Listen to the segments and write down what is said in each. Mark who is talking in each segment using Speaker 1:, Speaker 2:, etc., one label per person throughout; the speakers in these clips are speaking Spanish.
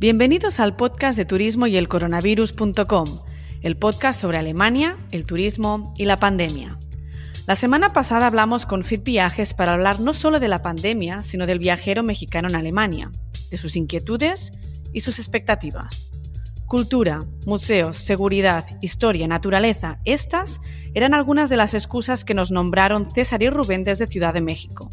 Speaker 1: Bienvenidos al podcast de turismo y el coronavirus.com, el podcast sobre Alemania, el turismo y la pandemia. La semana pasada hablamos con Fit Viajes para hablar no solo de la pandemia, sino del viajero mexicano en Alemania, de sus inquietudes y sus expectativas. Cultura, museos, seguridad, historia, naturaleza, estas eran algunas de las excusas que nos nombraron César y Rubén desde Ciudad de México.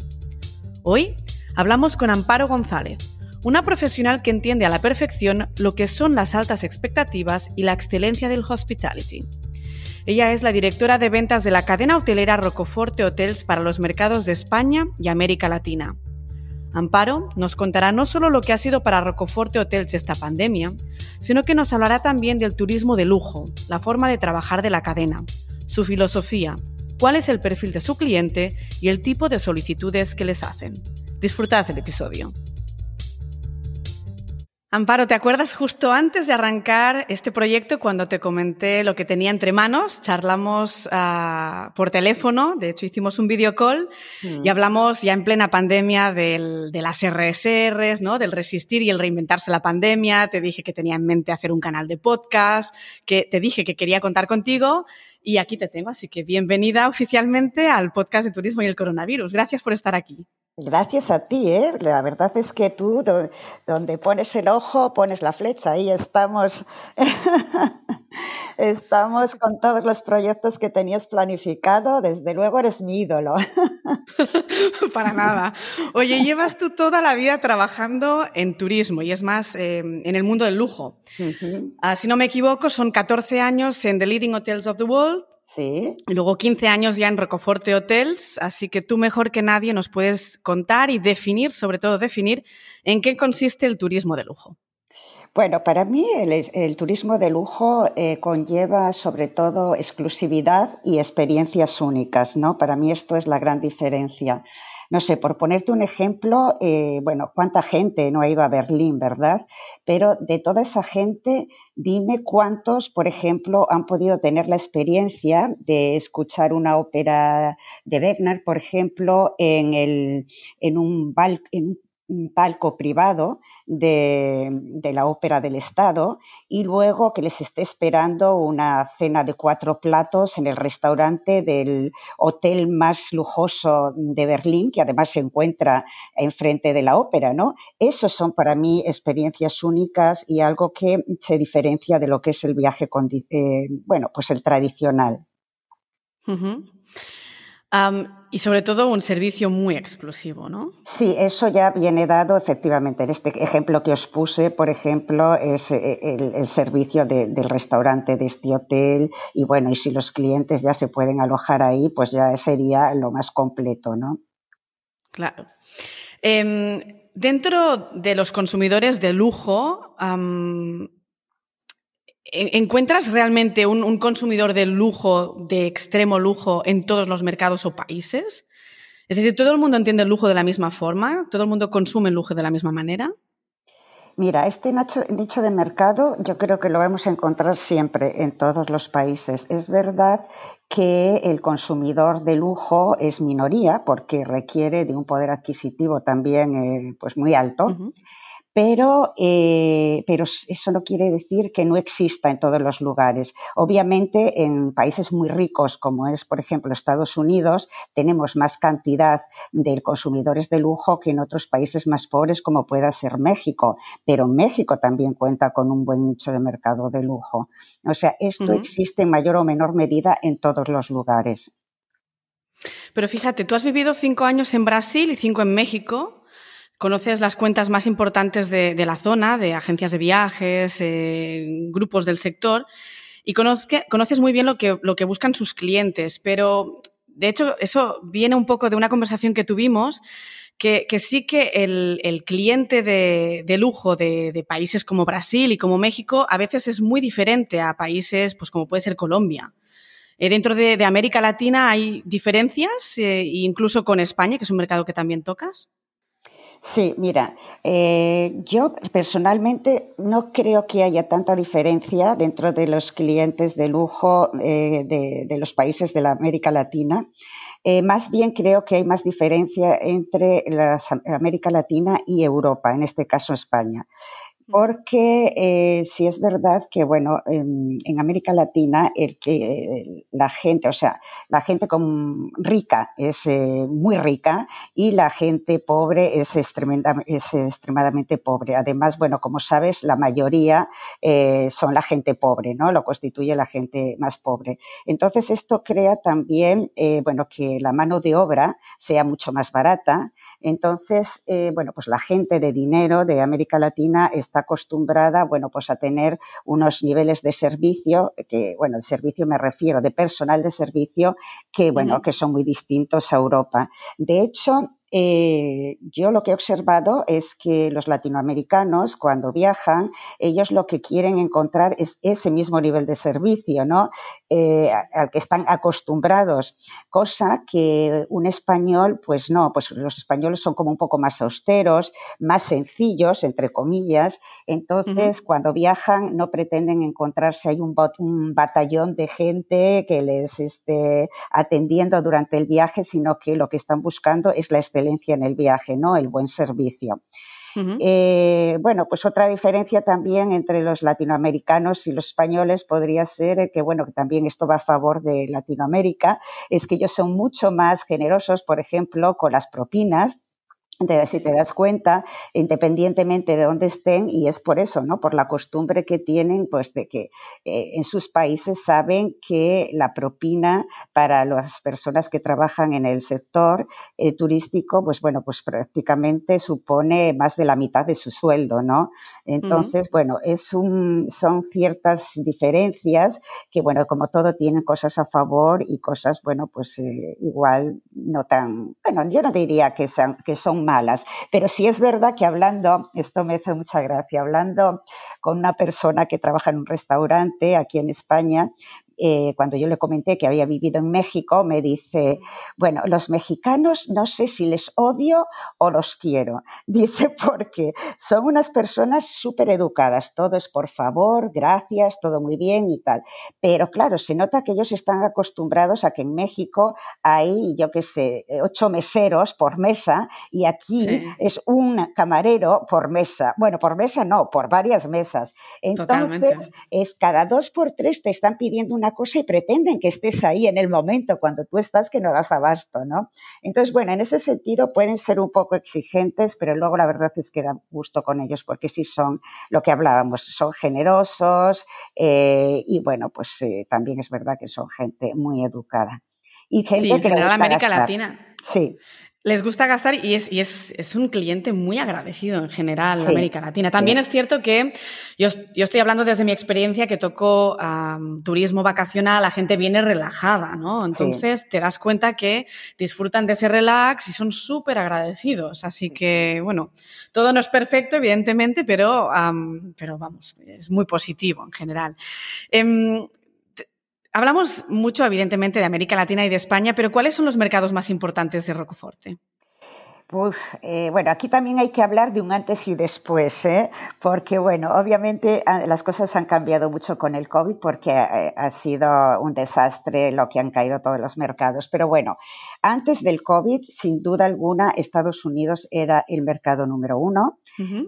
Speaker 1: Hoy hablamos con Amparo González, una profesional que entiende a la perfección lo que son las altas expectativas y la excelencia del hospitality. Ella es la directora de ventas de la cadena hotelera Rocoforte Hotels para los mercados de España y América Latina. Amparo nos contará no solo lo que ha sido para Rocoforte Hotels esta pandemia, sino que nos hablará también del turismo de lujo, la forma de trabajar de la cadena, su filosofía, cuál es el perfil de su cliente y el tipo de solicitudes que les hacen. Disfrutad el episodio. Amparo, ¿te acuerdas justo antes de arrancar este proyecto cuando te comenté lo que tenía entre manos? Charlamos uh, por teléfono, de hecho hicimos un video call mm. y hablamos ya en plena pandemia del, de las RSRs, ¿no? del resistir y el reinventarse la pandemia. Te dije que tenía en mente hacer un canal de podcast, que te dije que quería contar contigo y aquí te tengo. Así que bienvenida oficialmente al podcast de turismo y el coronavirus. Gracias por estar aquí.
Speaker 2: Gracias a ti, ¿eh? La verdad es que tú, donde pones el ojo, pones la flecha. Ahí estamos, estamos con todos los proyectos que tenías planificado. Desde luego eres mi ídolo.
Speaker 1: Para nada. Oye, llevas tú toda la vida trabajando en turismo y es más, eh, en el mundo del lujo. Ah, si no me equivoco, son 14 años en The Leading Hotels of the World
Speaker 2: Sí.
Speaker 1: Y luego 15 años ya en Rocoforte Hotels, así que tú mejor que nadie nos puedes contar y definir, sobre todo definir, en qué consiste el turismo de lujo.
Speaker 2: Bueno, para mí el, turismo de lujo eh, conlleva sobre todo exclusividad y experiencias únicas, ¿no? Para mí esto es la gran diferencia. No sé, por ponerte un ejemplo, eh, bueno, cuánta gente no ha ido a Berlín, ¿verdad? Pero de toda esa gente, dime cuántos, por ejemplo, han podido tener la experiencia de escuchar una ópera de Wegner, por ejemplo, en, el, en, un, en un palco privado de, la Ópera del Estado y luego que les esté esperando una cena de cuatro platos en el restaurante del hotel más lujoso de Berlín, que además se encuentra enfrente de la ópera, ¿no? Esos son para mí experiencias únicas y algo que se diferencia de lo que es el viaje, eh, bueno, pues el tradicional
Speaker 1: y sobre todo un servicio muy exclusivo, ¿no?
Speaker 2: Sí, eso ya viene dado efectivamente. En este ejemplo que os puse, por ejemplo, es eh, el, servicio del restaurante de este hotel y bueno, y si los clientes ya se pueden alojar ahí, pues ya sería lo más completo, ¿no?
Speaker 1: Claro. Em, dentro de los consumidores de lujo, ¿Encuentras realmente un, consumidor de lujo, de extremo lujo, en todos los mercados o países? Es decir, ¿todo el mundo entiende el lujo de la misma forma? ¿Todo el mundo consume el lujo de la misma manera?
Speaker 2: Mira, este nicho de mercado yo creo que lo vamos a encontrar siempre en todos los países. Es verdad que el consumidor de lujo es minoría porque requiere de un poder adquisitivo también eh, pues muy alto pero, eh, pero eso no quiere decir que no exista en todos los lugares. Obviamente, en países muy ricos, como es, por ejemplo, Estados Unidos, tenemos más cantidad de consumidores de lujo que en otros países más pobres, como pueda ser México. Pero México también cuenta con un buen nicho de mercado de lujo. O sea, esto existe en mayor o menor medida en todos los lugares.
Speaker 1: Pero fíjate, tú has vivido cinco años en Brasil y cinco en México conoces las cuentas más importantes de, la zona, de agencias de viajes, eh, grupos del sector, y conoces muy bien lo que, buscan sus clientes, pero de hecho eso viene un poco de una conversación que tuvimos, que, sí que el, cliente de, lujo de, países como Brasil y como México a veces es muy diferente a países pues, como puede ser Colombia. Eh, dentro de, América Latina hay diferencias, eh, incluso con España, que es un mercado que también tocas.
Speaker 2: Sí, mira, eh, yo personalmente no creo que haya tanta diferencia dentro de los clientes de lujo eh, de, los países de la América Latina. Eh, más bien creo que hay más diferencia entre la América Latina y Europa, en este caso España. Porque eh, sí es verdad que, bueno, en, América Latina el que la gente, o sea, la gente con, rica es eh, muy rica y la gente pobre es, es extremadamente pobre. Además, bueno, como sabes, la mayoría eh, son la gente pobre, ¿no? Lo constituye la gente más pobre. Entonces, esto crea también, bueno, que la mano de obra sea mucho más barata entonces, eh, bueno, pues la gente de dinero de América Latina está acostumbrada, bueno, pues a tener unos niveles de servicio, que, bueno, el servicio me refiero, de personal de servicio, que, bueno, que son muy distintos a Europa. De hecho, eh, yo lo que he observado es que los latinoamericanos, cuando viajan, ellos lo que quieren encontrar es ese mismo nivel de servicio, ¿no? Eh, al que están acostumbrados, cosa que un español, pues no, pues los españoles son como un poco más austeros, más sencillos, entre comillas. Entonces, cuando viajan, no pretenden encontrarse ahí un, un, batallón de gente que les esté atendiendo durante el viaje, sino que lo que están buscando es la excelencia en el viaje, ¿no? El buen servicio. Eh, bueno, pues otra diferencia también entre los latinoamericanos y los españoles podría ser que, bueno, que también esto va a favor de Latinoamérica, es que ellos son mucho más generosos, por ejemplo, con las propinas si te das cuenta, independientemente de dónde estén, y es por eso, ¿no? Por la costumbre que tienen, pues de que eh, en sus países saben que la propina para las personas que trabajan en el sector eh, turístico, pues bueno, pues prácticamente supone más de la mitad de su sueldo, ¿no? Entonces, bueno, es un, son ciertas diferencias que, bueno, como todo tienen cosas a favor y cosas, bueno, pues eh, igual no tan, bueno, yo no diría que, sean, que son malas. Pero sí es verdad que hablando, esto me hace mucha gracia, hablando con una persona que trabaja en un restaurante aquí en España, eh, cuando yo le comenté que había vivido en México, me dice, bueno, los mexicanos no sé si les odio o los quiero. Dice, porque son unas personas súper educadas, todo es por favor, gracias, todo muy bien y tal. Pero claro, se nota que ellos están acostumbrados a que en México hay, yo qué sé, ocho meseros por mesa y aquí es un camarero por mesa. Bueno, por mesa no, por varias mesas. Entonces, es cada dos por tres te están pidiendo una cosa y pretenden que estés ahí en el momento cuando tú estás que no das abasto, ¿no? Entonces, bueno, en ese sentido pueden ser un poco exigentes, pero luego la verdad es que da gusto con ellos porque sí son lo que hablábamos, son generosos eh, y bueno, pues eh, también es verdad que son gente muy educada.
Speaker 1: Y gente sí, que en América Latina.
Speaker 2: Sí.
Speaker 1: Les gusta gastar y es, y es, es un cliente muy agradecido en general en América Latina. También es cierto que yo, yo, estoy hablando desde mi experiencia que toco turismo vacacional, la gente viene relajada, ¿no? Entonces te das cuenta que disfrutan de ese relax y son súper agradecidos. Así que, bueno, todo no es perfecto, evidentemente, pero, pero vamos, es muy positivo en general. Em, Hablamos mucho, evidentemente, de América Latina y de España, pero ¿cuáles son los mercados más importantes de Rocoforte?
Speaker 2: Eh, bueno, aquí también hay que hablar de un antes y después, ¿eh? porque, bueno, obviamente ah, las cosas han cambiado mucho con el COVID porque eh, ha sido un desastre lo que han caído todos los mercados. Pero bueno, antes del COVID, sin duda alguna, Estados Unidos era el mercado número uno,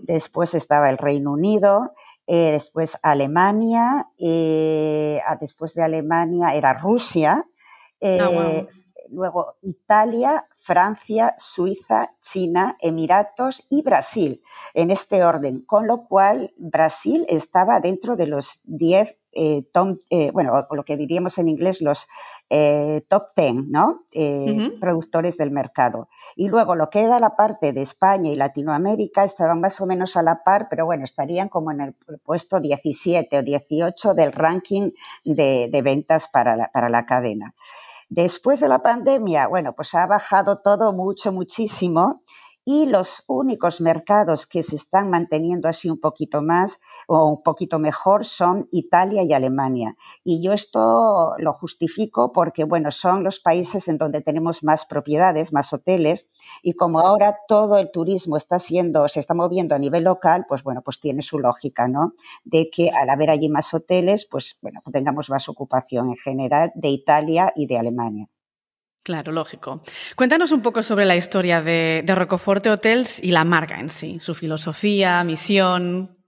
Speaker 2: después estaba el Reino Unido, eh, después Alemania, eh, después de Alemania era Rusia, ah, eh, luego Italia, Francia, Suiza, China, Emiratos y Brasil, en este orden, con lo cual Brasil estaba dentro de los 10 eh, eh, bueno, lo que diríamos en inglés los eh, top 10, ¿no? Productores del mercado. Y luego lo que era la parte de España y Latinoamérica estaban más o menos a la par, pero bueno, estarían como en el puesto 17 o 18 del ranking de, ventas para para la cadena. Después de la pandemia, bueno, pues ha bajado todo mucho, muchísimo y los únicos mercados que se están manteniendo así un poquito más o un poquito mejor son Italia y Alemania. Y yo esto lo justifico porque, bueno, son los países en donde tenemos más propiedades, más hoteles, y como ahora todo el turismo está siendo, se está moviendo a nivel local, pues bueno, pues tiene su lógica, ¿no? De que al haber allí más hoteles, pues bueno, tengamos más ocupación en general de Italia y de Alemania.
Speaker 1: Claro, lógico. Cuéntanos un poco sobre la historia de, de Rocoforte Hotels y la marca en sí, su filosofía, misión.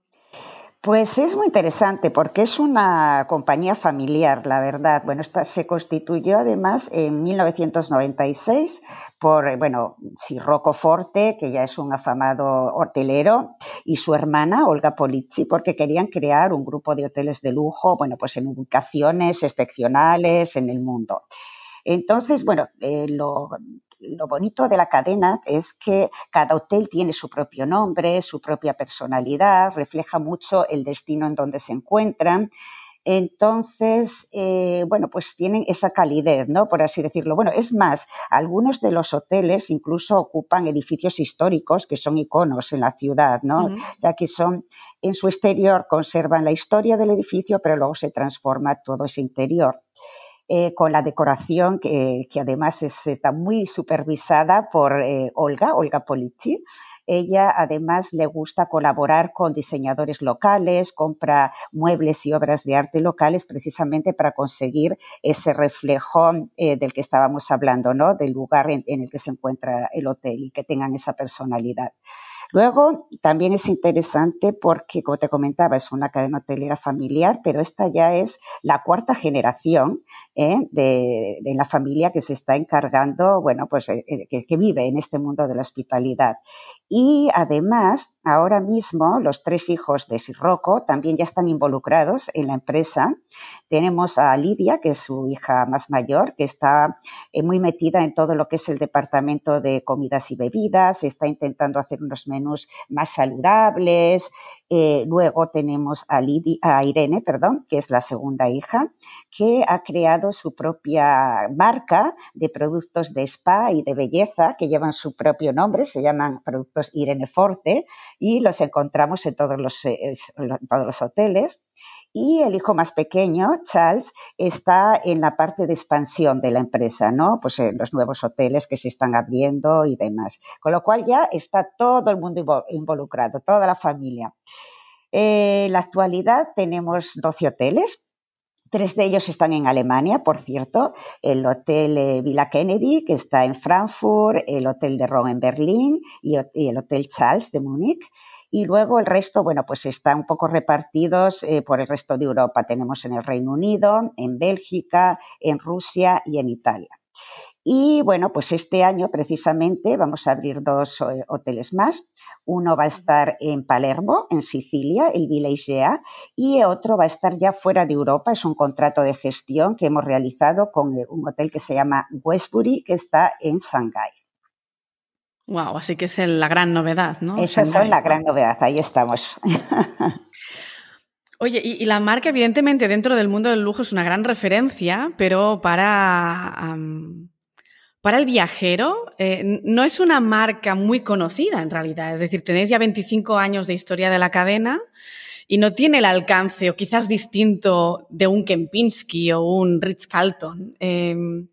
Speaker 2: Pues es muy interesante porque es una compañía familiar, la verdad. Bueno, esta se constituyó además en 1996 por, bueno, Rocco Forte, que ya es un afamado hotelero, y su hermana, Olga Polizzi, porque querían crear un grupo de hoteles de lujo, bueno, pues en ubicaciones excepcionales en el mundo. Entonces, bueno, eh, lo, lo bonito de la cadena es que cada hotel tiene su propio nombre, su propia personalidad, refleja mucho el destino en donde se encuentran. Entonces, eh, bueno, pues tienen esa calidez, ¿no? Por así decirlo. Bueno, es más, algunos de los hoteles incluso ocupan edificios históricos que son iconos en la ciudad, ¿no? Ya que son, en su exterior conservan la historia del edificio, pero luego se transforma todo ese interior. Eh, con la decoración que, además está muy supervisada por eh, Olga, Olga Polizzi. Ella además le gusta colaborar con diseñadores locales, compra muebles y obras de arte locales precisamente para conseguir ese reflejo eh, del que estábamos hablando, ¿no? Del lugar en, el que se encuentra el hotel y que tengan esa personalidad. Luego, también es interesante porque, como te comentaba, es una cadena hotelera familiar, pero esta ya es la cuarta generación ¿eh? de, la familia que se está encargando, bueno, pues eh, eh, que, vive en este mundo de la hospitalidad. Y además, ahora mismo, los tres hijos de Sirroco también ya están involucrados en la empresa. Tenemos a Lidia, que es su hija más mayor, que está muy metida en todo lo que es el departamento de comidas y bebidas, está intentando hacer unos menús más saludables. Eh, luego tenemos a, Irene, perdón, que es la segunda hija, que ha creado su propia marca de productos de spa y de belleza que llevan su propio nombre, se llaman productos Irene Forte y los encontramos en todos los, eh, en todos los hoteles. Y el hijo más pequeño, Charles, está en la parte de expansión de la empresa, ¿no? Pues en los nuevos hoteles que se están abriendo y demás. Con lo cual ya está todo el mundo involucrado, toda la familia. Eh, en la actualidad tenemos 12 hoteles, Tres de ellos están en Alemania, por cierto, el Hotel eh, Villa Kennedy, que está en Frankfurt, el Hotel de Rome en Berlín y, el Hotel Charles de Múnich. Y luego el resto, bueno, pues están un poco repartidos eh, por el resto de Europa. Tenemos en el Reino Unido, en Bélgica, en Rusia y en Italia. Y bueno, pues este año precisamente vamos a abrir dos eh, hoteles más. Uno va a estar en Palermo, en Sicilia, el Villegea, y otro va a estar ya fuera de Europa. Es un contrato de gestión que hemos realizado con eh, un hotel que se llama Westbury, que está en Shanghái.
Speaker 1: Wow, así que es la gran novedad, ¿no?
Speaker 2: Esa es la gran novedad, ahí estamos.
Speaker 1: Oye, y, la marca, evidentemente, dentro del mundo del lujo es una gran referencia, pero para, para el viajero eh, no es una marca muy conocida en realidad. Es decir, tenéis ya 25 años de historia de la cadena y no tiene el alcance, o quizás distinto, de un Kempinski o un Ritz-Carlton. Em,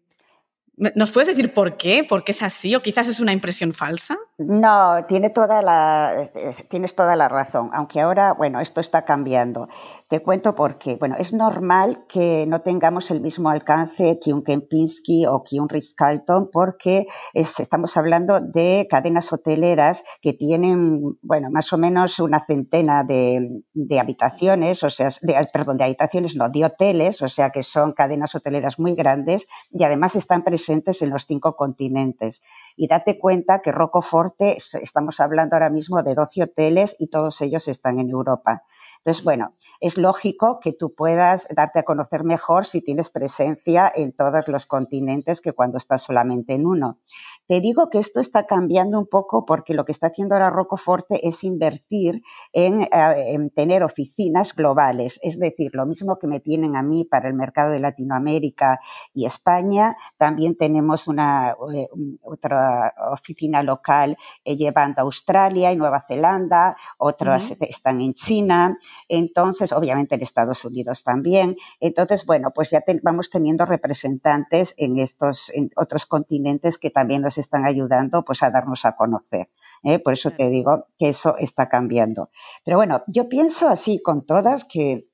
Speaker 1: ¿Nos puedes decir por qué? ¿Por qué es así? ¿O quizás es una impresión falsa?
Speaker 2: No, tiene toda la, tienes toda la razón, aunque ahora, bueno, esto está cambiando. Te cuento por qué. Bueno, es normal que no tengamos el mismo alcance que un Kempinski o que un Ritz-Carlton porque estamos hablando de cadenas hoteleras que tienen, bueno, más o menos una centena de, de habitaciones, o sea, de, perdón, de habitaciones, no, de hoteles, o sea, que son cadenas hoteleras muy grandes y además están presentes en los cinco continentes. Y date cuenta que Rocoforte, estamos hablando ahora mismo de 12 hoteles y todos ellos están en Europa. Entonces, bueno, es lógico que tú puedas darte a conocer mejor si tienes presencia en todos los continentes que cuando estás solamente en uno. Te digo que esto está cambiando un poco porque lo que está haciendo ahora Rocoforte es invertir en, eh, tener oficinas globales. Es decir, lo mismo que me tienen a mí para el mercado de Latinoamérica y España, también tenemos una eh, otra oficina local eh, llevando a Australia y Nueva Zelanda, otras están en China, entonces, obviamente en Estados Unidos también. Entonces, bueno, pues ya vamos teniendo representantes en estos en otros continentes que también nos están ayudando pues a darnos a conocer. ¿eh? Por eso te digo que eso está cambiando. Pero bueno, yo pienso así con todas que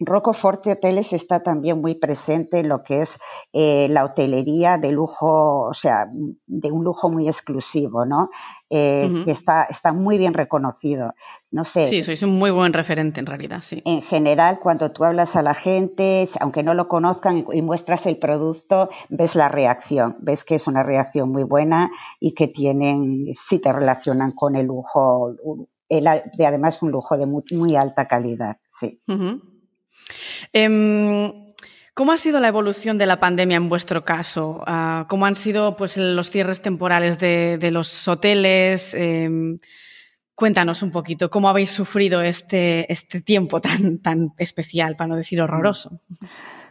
Speaker 2: Rocoforte Hoteles está también muy presente en lo que es eh, la hotelería de lujo, o sea, de un lujo muy exclusivo, ¿no? Eh, que está, está muy bien reconocido. No sé.
Speaker 1: Sí, sois un muy buen referente en realidad, sí.
Speaker 2: En general, cuando tú hablas a la gente, aunque no lo conozcan y muestras el producto, ves la reacción, ves que es una reacción muy buena y que tienen, sí te relacionan con el lujo, el, de además un lujo de muy, alta calidad, sí.
Speaker 1: Em, ¿Cómo ha sido la evolución de la pandemia en vuestro caso? Ah, ¿Cómo han sido pues, los cierres temporales de, los hoteles? Em, cuéntanos un poquito cómo habéis sufrido este, este tiempo tan, tan especial, para no decir horroroso.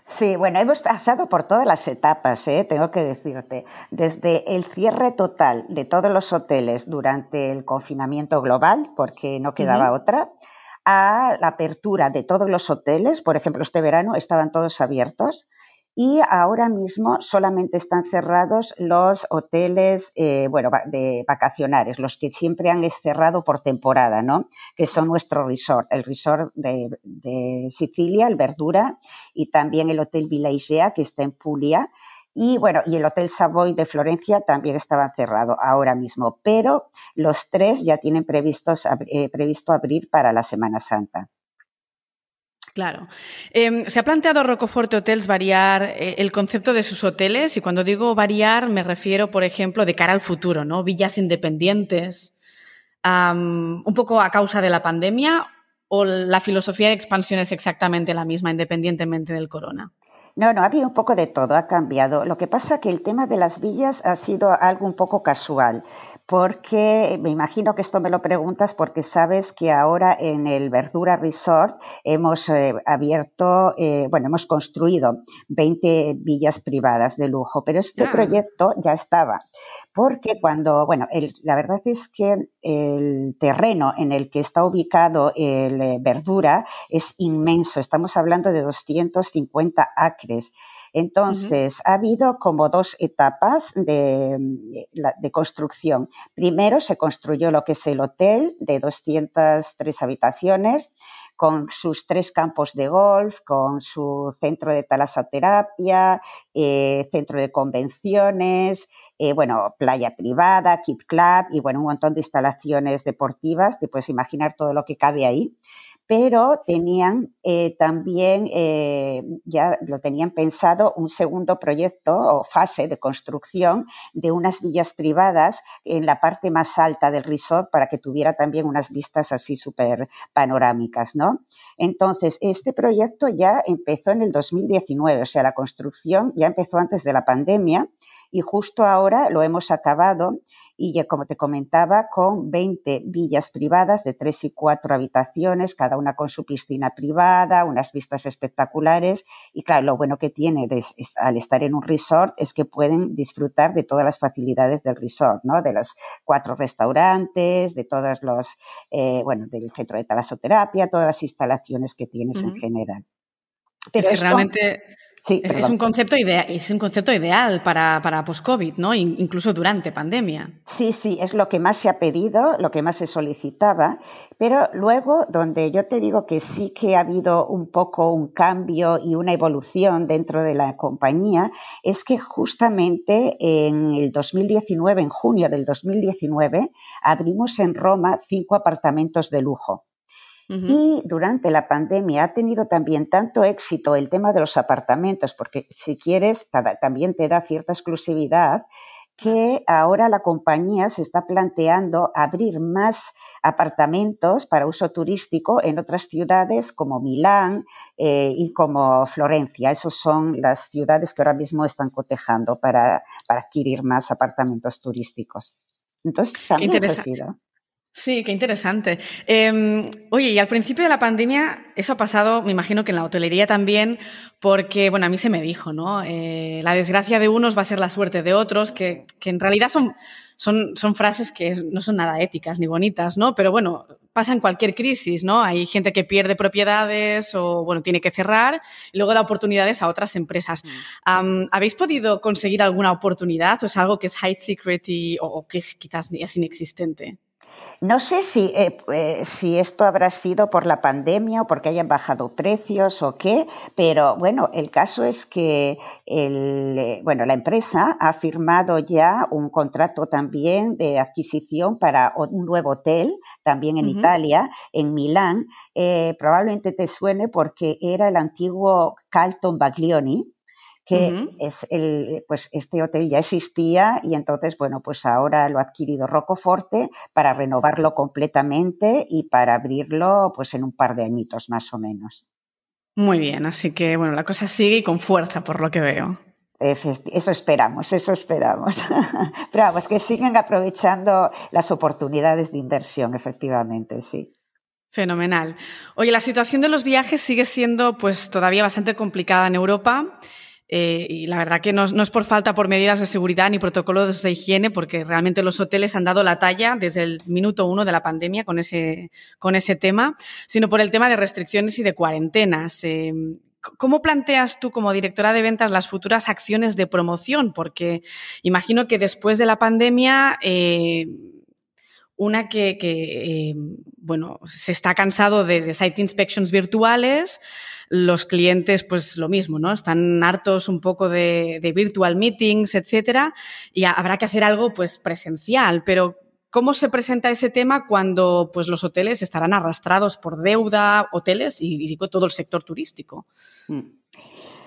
Speaker 2: Sí, bueno, hemos pasado por todas las etapas, ¿eh? tengo que decirte. Desde el cierre total de todos los hoteles durante el confinamiento global, porque no quedaba otra, a la apertura de todos los hoteles, por ejemplo, este verano estaban todos abiertos y ahora mismo solamente están cerrados los hoteles, eh, bueno, de vacacionales, los que siempre han cerrado por temporada, ¿no? Que son nuestro resort, el resort de, Sicilia, el Verdura, y también el Hotel Villa que está en Puglia, y bueno, y el Hotel Savoy de Florencia también estaba cerrado ahora mismo, pero los tres ya tienen previstos, eh, previsto abrir para la Semana Santa.
Speaker 1: Claro. Em, se ha planteado Rocoforte Hotels variar eh, el concepto de sus hoteles y cuando digo variar me refiero, por ejemplo, de cara al futuro, ¿no? Villas independientes, un poco a causa de la pandemia o la filosofía de expansión es exactamente la misma independientemente del corona.
Speaker 2: No, no, ha habido un poco de todo, ha cambiado. Lo que pasa es que el tema de las villas ha sido algo un poco casual, porque me imagino que esto me lo preguntas porque sabes que ahora en el Verdura Resort hemos eh, abierto, eh, bueno, hemos construido 20 villas privadas de lujo, pero este ah. proyecto ya estaba porque cuando, bueno, la verdad es que el terreno en el que está ubicado el eh, verdura es inmenso, estamos hablando de 250 acres. Entonces, ha habido como dos etapas de, de, construcción. Primero se construyó lo que es el hotel de 203 habitaciones con sus tres campos de golf, con su centro de talasoterapia, eh, centro de convenciones, eh, bueno, playa privada, kit club y bueno, un montón de instalaciones deportivas. Te puedes imaginar todo lo que cabe ahí pero tenían eh, también, eh, ya lo tenían pensado, un segundo proyecto o fase de construcción de unas villas privadas en la parte más alta del resort para que tuviera también unas vistas así súper panorámicas, ¿no? Entonces, este proyecto ya empezó en el 2019, o sea, la construcción ya empezó antes de la pandemia y justo ahora lo hemos acabado y ya como te comentaba, con 20 villas privadas de tres y cuatro habitaciones, cada una con su piscina privada, unas vistas espectaculares y claro, lo bueno que tiene al estar en un resort es que pueden disfrutar de todas las facilidades del resort, ¿no? De los cuatro restaurantes, de todos los, eh, bueno, del centro de talasoterapia, todas las instalaciones que tienes en general.
Speaker 1: Pero es que realmente es, un concepto ideal, es un concepto ideal para, para post-COVID, ¿no? incluso durante pandemia.
Speaker 2: Sí, sí, es lo que más se ha pedido, lo que más se solicitaba, pero luego donde yo te digo que sí que ha habido un poco un cambio y una evolución dentro de la compañía, es que justamente en el 2019, en junio del 2019, abrimos en Roma cinco apartamentos de lujo. Y durante la pandemia ha tenido también tanto éxito el tema de los apartamentos, porque si quieres, también te da cierta exclusividad, que ahora la compañía se está planteando abrir más apartamentos para uso turístico en otras ciudades como Milán eh, y como Florencia. Esas son las ciudades que ahora mismo están cotejando para, adquirir más apartamentos turísticos. Entonces, también eso ha sido.
Speaker 1: Sí, qué interesante. Em, oye, y al principio de la pandemia, eso ha pasado, me imagino que en la hotelería también, porque, bueno, a mí se me dijo, ¿no? Eh, la desgracia de unos va a ser la suerte de otros, que, que en realidad son, son, son, frases que no son nada éticas ni bonitas, ¿no? Pero bueno, pasa en cualquier crisis, ¿no? Hay gente que pierde propiedades o, bueno, tiene que cerrar y luego da oportunidades a otras empresas. Mm. ¿Habéis podido conseguir alguna oportunidad o es algo que es high secret y, o, o que quizás es inexistente?
Speaker 2: No sé si, eh, eh, si esto habrá sido por la pandemia o porque hayan bajado precios o qué, pero bueno, el caso es que el, eh, bueno, la empresa ha firmado ya un contrato también de adquisición para un nuevo hotel, también en Italia, en Milán. probablemente te suene porque era el antiguo Carlton Baglioni, que es el, pues este hotel ya existía y entonces, bueno, pues ahora lo ha adquirido Rocoforte para renovarlo completamente y para abrirlo pues en un par de añitos más o menos.
Speaker 1: Muy bien, así que bueno, la cosa sigue y con fuerza por lo que veo.
Speaker 2: Eso esperamos, eso esperamos. Pero vamos, que siguen aprovechando las oportunidades de inversión, efectivamente, sí.
Speaker 1: Fenomenal. Oye, la situación de los viajes sigue siendo pues todavía bastante complicada en Europa. Eh, y la verdad que no, es por falta por medidas de seguridad ni protocolos de higiene, porque realmente los hoteles han dado la talla desde el minuto uno de la pandemia con ese, con ese tema, sino por el tema de restricciones y de cuarentenas. Eh, ¿Cómo planteas tú como directora de ventas las futuras acciones de promoción? Porque imagino que después de la pandemia... Eh, una que, bueno, se está cansado de, de, site inspections virtuales, los clientes, pues lo mismo, ¿no? Están hartos un poco de, virtual meetings, etcétera, y habrá que hacer algo, pues, presencial. Pero, ¿cómo se presenta ese tema cuando, pues, los hoteles estarán arrastrados por deuda, hoteles y, digo, todo el sector turístico? Mm.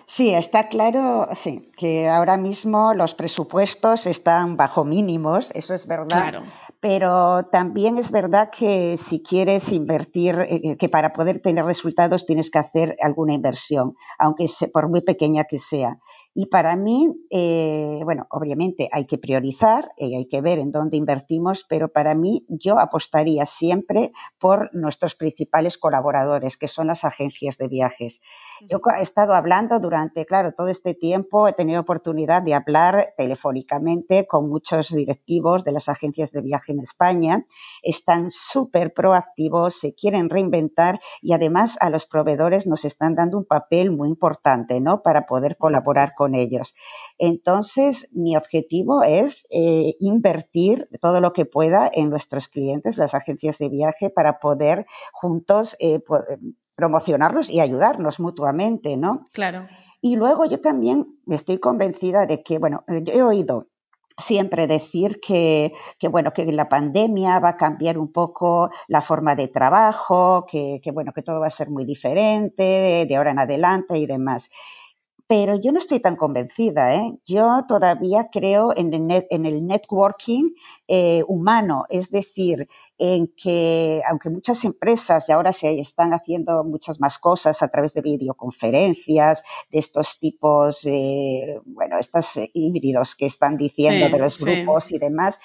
Speaker 2: Sí, está claro, sí, que ahora mismo los presupuestos están bajo mínimos, eso es verdad. Claro pero también es verdad que si quieres invertir, eh, que para poder tener resultados tienes que hacer alguna inversión, aunque sea, por muy pequeña que sea. Y para mí, eh, bueno, obviamente hay que priorizar y hay que ver en dónde invertimos, pero para mí yo apostaría siempre por nuestros principales colaboradores, que son las agencias de viajes. Yo he estado hablando durante, claro, todo este tiempo, he tenido oportunidad de hablar telefónicamente con muchos directivos de las agencias de viaje en España. Están súper proactivos, se quieren reinventar y además a los proveedores nos están dando un papel muy importante, ¿no? Para poder colaborar con ellos. Entonces, mi objetivo es eh, invertir todo lo que pueda en nuestros clientes, las agencias de viaje, para poder juntos eh, promocionarlos y ayudarnos mutuamente, ¿no?
Speaker 1: Claro.
Speaker 2: Y luego yo también estoy convencida de que, bueno, yo he oído siempre decir que, bueno, que la pandemia va a cambiar un poco la forma de trabajo, que, bueno, que todo va a ser muy diferente de ahora en adelante y demás pero yo no estoy tan convencida. ¿eh? Yo todavía creo en el, networking eh, humano, es decir, en que aunque muchas empresas y ahora se están haciendo muchas más cosas a través de videoconferencias, de estos tipos, bueno, estos híbridos que están diciendo de los grupos y demás,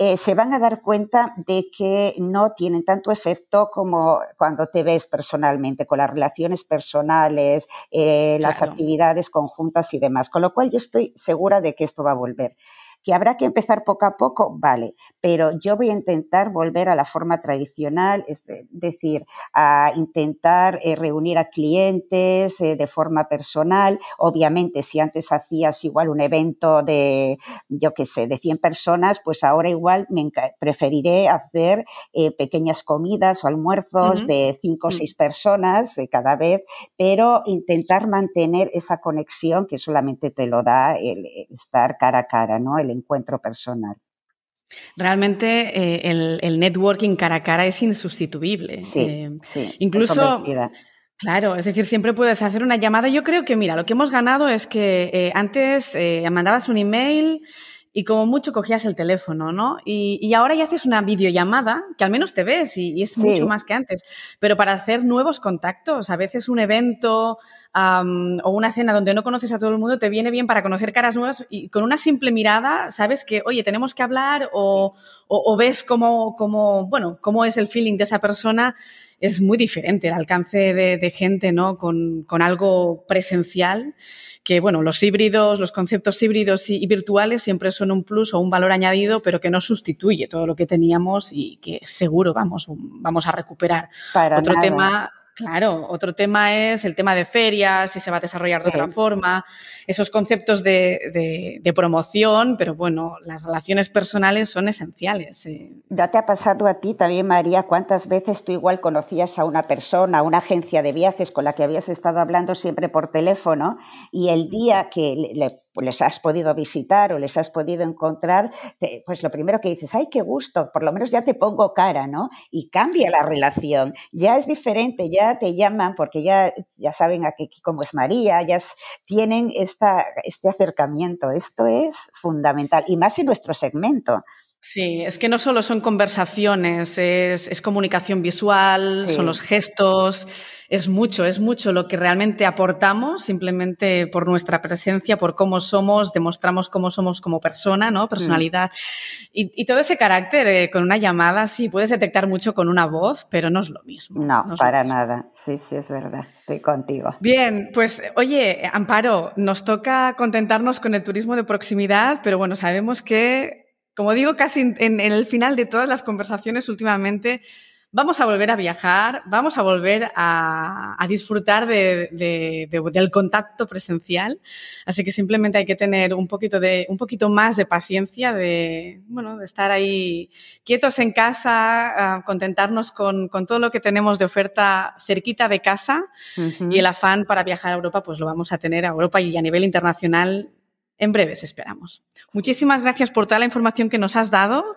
Speaker 2: eh, se van a dar cuenta de que no tienen tanto efecto como cuando te ves personalmente, con las relaciones personales, eh, las actividades conjuntas y demás. Con lo cual yo estoy segura de que esto va a volver. Que habrá que empezar poco a poco, vale, pero yo voy a intentar volver a la forma tradicional, es decir, a intentar eh, reunir a clientes eh, de forma personal. Obviamente, si antes hacías igual un evento de, yo qué sé, de 100 personas, pues ahora igual me preferiré hacer eh, pequeñas comidas o almuerzos de 5 o 6 mm. personas cada vez, pero intentar mantener esa conexión que solamente te lo da el estar cara a cara, ¿no? Encuentro personal.
Speaker 1: Realmente eh, el, networking cara a cara es insustituible.
Speaker 2: Sí, eh, sí
Speaker 1: incluso. Claro, es decir, siempre puedes hacer una llamada. Yo creo que, mira, lo que hemos ganado es que eh, antes mandabas un email y como mucho cogías el teléfono, ¿no? Y, ahora ya haces una videollamada, que al menos te ves y, es mucho más que antes. Pero para hacer nuevos contactos, a veces un evento o una cena donde no conoces a todo el mundo te viene bien para conocer caras nuevas y con una simple mirada sabes que, oye, tenemos que hablar o, ves cómo, cómo, bueno, cómo es el feeling de esa persona es muy diferente el alcance de, gente, ¿no? Con, algo presencial, que bueno, los híbridos, los conceptos híbridos y, virtuales siempre son un plus o un valor añadido, pero que no sustituye todo lo que teníamos y que seguro vamos, vamos a recuperar.
Speaker 2: Para
Speaker 1: Otro tema Claro, otro tema es el tema de ferias, si se va a desarrollar de otra forma, esos conceptos de, promoción, pero bueno, las relaciones personales son esenciales.
Speaker 2: ¿Ya te ha pasado a ti también, María? ¿Cuántas veces tú igual conocías a una persona, a una agencia de viajes con la que habías estado hablando siempre por teléfono y el día que les has podido visitar o les has podido encontrar, pues lo primero que dices, ay, qué gusto, por lo menos ya te pongo cara, ¿no? Y cambia la relación, ya es diferente, ya te llaman porque ya, ya saben aquí cómo es María, ya tienen esta, este acercamiento. Esto es fundamental y más en nuestro segmento.
Speaker 1: Sí, es que no solo son conversaciones, es, comunicación visual, son los gestos, es mucho, es mucho lo que realmente aportamos simplemente por nuestra presencia, por cómo somos, demostramos cómo somos como persona, ¿no? Personalidad. Y, todo ese carácter eh, con una llamada, sí, puedes detectar mucho con una voz, pero no es lo mismo.
Speaker 2: No, para nada. Sí, sí, es verdad. Estoy contigo.
Speaker 1: Bien, pues oye, Amparo, nos toca contentarnos con el turismo de proximidad, pero bueno, sabemos que como digo casi en, el final de todas las conversaciones últimamente, vamos a volver a viajar, vamos a volver a, disfrutar del contacto presencial. Así que simplemente hay que tener un poquito, de, un poquito más de paciencia, de, bueno, de estar ahí quietos en casa, contentarnos con, todo lo que tenemos de oferta cerquita de casa y el afán para viajar a Europa, pues lo vamos a tener a Europa y a nivel internacional en breves esperamos. Muchísimas gracias por toda la información que nos has dado,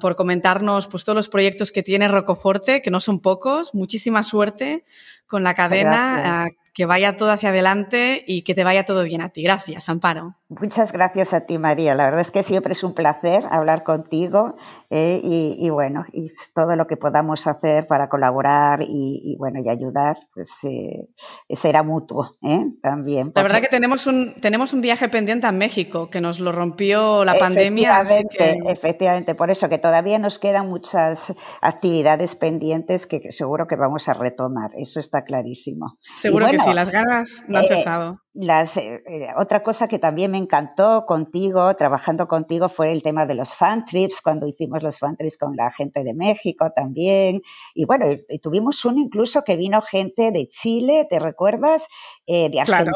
Speaker 1: por comentarnos pues, todos los proyectos que tiene Rocoforte, que no son pocos. Muchísima suerte con la cadena, que vaya todo hacia adelante y que te vaya todo bien a ti. Gracias, Amparo.
Speaker 2: Muchas gracias a ti, María. La verdad es que siempre es un placer hablar contigo eh, y, bueno, y todo lo que podamos hacer para colaborar y, bueno, y ayudar, pues eh, será mutuo ¿eh? también.
Speaker 1: La verdad que tenemos un, tenemos un viaje pendiente a México que nos lo rompió la pandemia.
Speaker 2: Efectivamente, efectivamente, por eso que todavía nos quedan muchas actividades pendientes que seguro que vamos a retomar, eso está clarísimo.
Speaker 1: Seguro que sí, las ganas no han cesado.
Speaker 2: Las, eh, eh, otra cosa que también me encantó contigo, trabajando contigo, fue el tema de los fan trips, cuando hicimos los fan trips con la gente de México también. Y bueno, tuvimos uno incluso que vino gente de Chile, ¿te recuerdas? Eh, de Argentina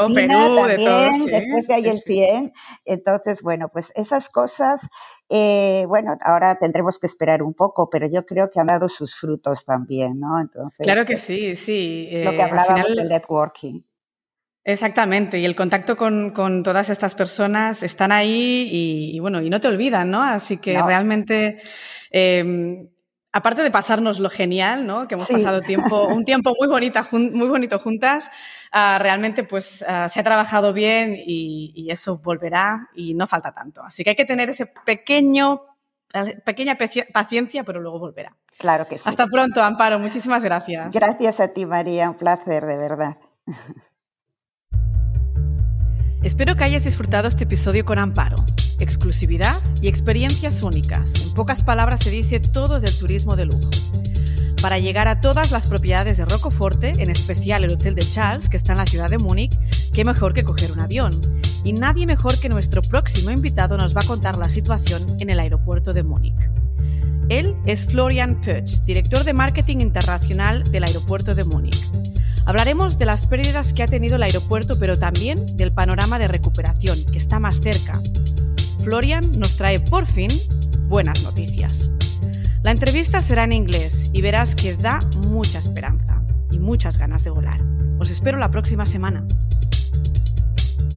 Speaker 2: también, después de ahí el 100. Entonces, bueno, pues esas cosas, bueno, ahora tendremos que esperar un poco, pero yo creo que han dado sus frutos también, ¿no?
Speaker 1: Entonces, claro que sí, sí.
Speaker 2: Es lo que hablábamos del networking.
Speaker 1: Exactamente, y el contacto con, todas estas personas están ahí y, bueno, y no te olvidan, ¿no? Así que realmente, em, aparte de pasarnos lo genial, ¿no? Que hemos pasado tiempo, un tiempo muy, bonita, muy bonito juntas, ah, realmente pues ah, se ha trabajado bien y, eso volverá y no falta tanto. Así que hay que tener ese pequeño, pequeña paciencia, pero luego volverá.
Speaker 2: Claro que sí.
Speaker 1: Hasta pronto, Amparo. Muchísimas gracias.
Speaker 2: Gracias a ti, María. Un placer, de verdad.
Speaker 1: Espero que hayas disfrutado este episodio con Amparo. Exclusividad y experiencias únicas. En pocas palabras se dice todo del turismo de lujo. Para llegar a todas las propiedades de Rocoforte, en especial el Hotel de Charles, que está en la ciudad de Múnich, qué mejor que coger un avión. Y nadie mejor que nuestro próximo invitado nos va a contar la situación en el aeropuerto de Múnich. Él es Florian Pötsch, director de marketing internacional del aeropuerto de Múnich. Hablaremos de las pérdidas que ha tenido el aeropuerto, pero también del panorama de recuperación, que está más cerca. Florian nos trae por fin buenas noticias. La entrevista será en inglés y verás que da mucha esperanza y muchas ganas de volar. Os espero la próxima semana.